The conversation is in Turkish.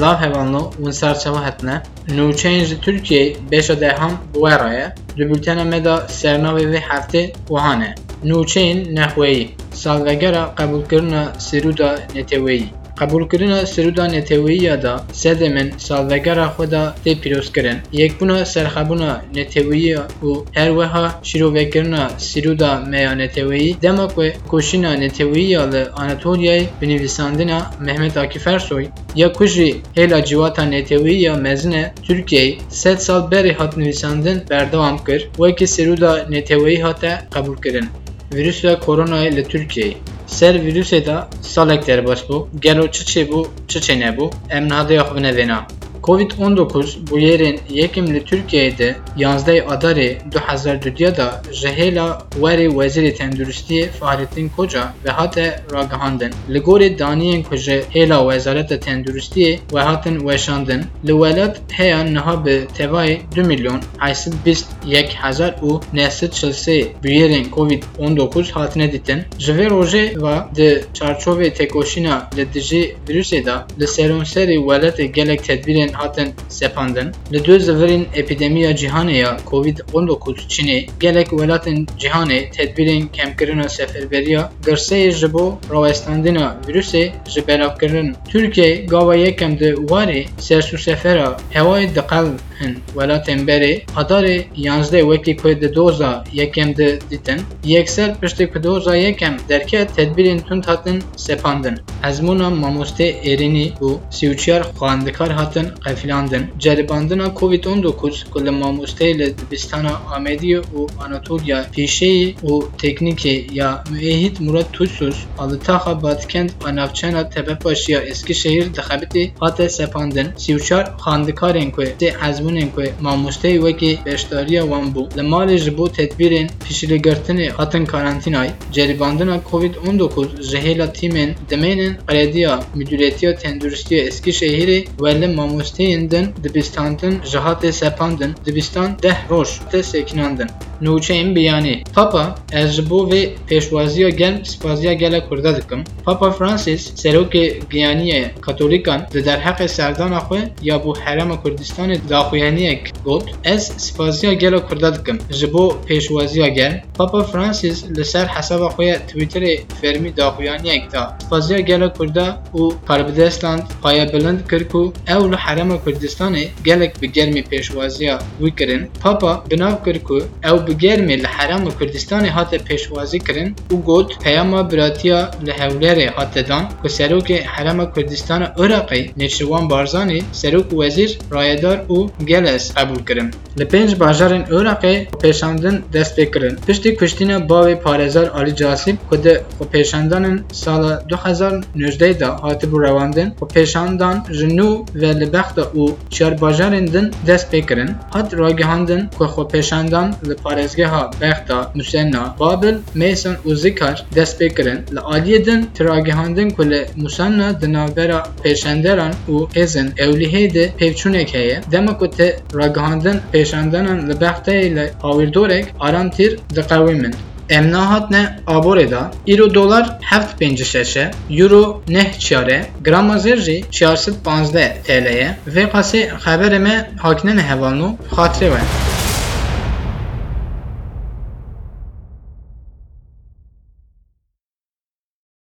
silah Lav Hevanlı Unisarçava New Change Türkiye 5 درهم 2 رايه Li bültena meda sernavê vê Uhane, New Change Nûçeyên nexweyî, salvegera qebûlkirina sîrûda neteweyî. Qebûlkirina Sîrûda Neteweyîya da sedê min salvegera xwe da tê pîrozkirin. Yekbûna serxebûna Neteweyîya û her weha şîrovekirina Sîrûda Meya Neteweyî dema ku koşîna Neteweyîya li Anatolyayê bi nivîsandina Mehmet Akif Ersoy ya ku jî hêla civata Neteweyîya mezin e Tirkiyeyê sed sal berê hat nivîsandin berdewam kir wekî Sîrûda Neteweyî hate qebûlkirin. Virüsa koronayê li Tirkiyeyê Ser virüsê da salek derbaş bû, gelo çi çêbû çi çê nebû, em nihadeya xwe binevêna. Covid-19 bu yerên yekim li Tirkiyeyê de 11 Adarê 2022 da ji hêla werê Wezîrê Tenduristiyê Fahrettin Koca ve hate ragihandin. Li gorî daniyên ku ji hêla Wezareta Tenduristiyê ve hatin weşandin, li welat heya niha bi tevayê 2 milyon 821 hezar û 943 bûyerên Covid-19 hatine dîtin. Ji vê ve di çarçovê tekoşîna li dijî virüsê da li serûnserê welatê gelek tedbîrên hatin sepandin. Li dû zivirên epidemiya cîhanê ya Covid-19 Çinê gelek welatên cîhanê tedbîrên kemkirina seferberiya girseyê ji bo rawestandina virüsê ji. Tirkiye gava yekem di warê sersûsefera hewayê diqel hin welatên berê Adarê 11 wekî ku doza yekem de dîtin yekser piştî doza yekem derket tedbîrên tund hatin sepandin. Hezmûna mamostê êrînî û sîûçiyar xwendikar hatin Covid-19 ku li mamosteyê li dibistana Amediyê û Anatolya pêşeyî û teknîkê ya müehit Murat Tuysuz ali taxa Batkent a navçena Tepepaşiya Eskişehir dixebitê hate sepandin. Sîûçar xandikarên ku tê hezbûnên ku mamosteyê wekî beşdariya wan bû li malê ji bo tedbîrên pişilîgirtinê hatin karantînayê ceribandina Covid-19 ji hêla tîmên demênên Qelediya Müdüriyetiya Tenduristiya Eskişehirê ve li mamosteyên din dibistandin ji hatê sepandin dibistan deh roj te sekinandin. نوچین بیانی پاپا ازبو و پیشوازی گل سپازی گل کرده دکم پاپا فرانسیس سروک گیانی کاتولیکان در حق سردان خو یا بو حرم کردستان داخویانی گوت از سپازی گل کرده دکم جبو پیشوازی گل پاپا فرانسیس لسر حساب خو تویتر فرمی داخویانی اکتا سپازی گل کرده او قربدستان پای بلند کرکو اول حرم کردستان گلک به گرمی پیشوازی وی کردن پاپا بناو کرکو او و گرمی لحرم و کردستان هات پیشوازی کرن و گوت پیام براتیا لحولر هات دان که سروک حرم کردستان عراقی نشروان بارزانی سروک وزیر رایدار و گلس قبول کرن. لپنج باجارن عراقی پیشاندن دست کرن. پشتی کشتین باوی پارزار علی جاسیب که پیشاندان سال 2019 دا هات بو رواندن و پیشاندان جنو و لبخت و چار باجارن دن دست بکرن هات راگهاندن که خو پیشاندان لپاره parêzgeha Bexda, Musenna, Babil, Mêsan û Zikar dest pê kirin. Li aliyê din tiragihandin ku li Musenna di navbera pêşenderan û hêzin ewlihê de pêvçûnek heye. Dema ku te ragihandin pêşandanan li Bexdayê li hawirdorek aran tîr diqewîmin. Em nahatne aborê da îro dolar heft pêncî şeşe, euro neh çare, grama zêr jî çarsit panzdeh TL ye. Vê qasê xeberê me hakine ne hevalno, xatirê we.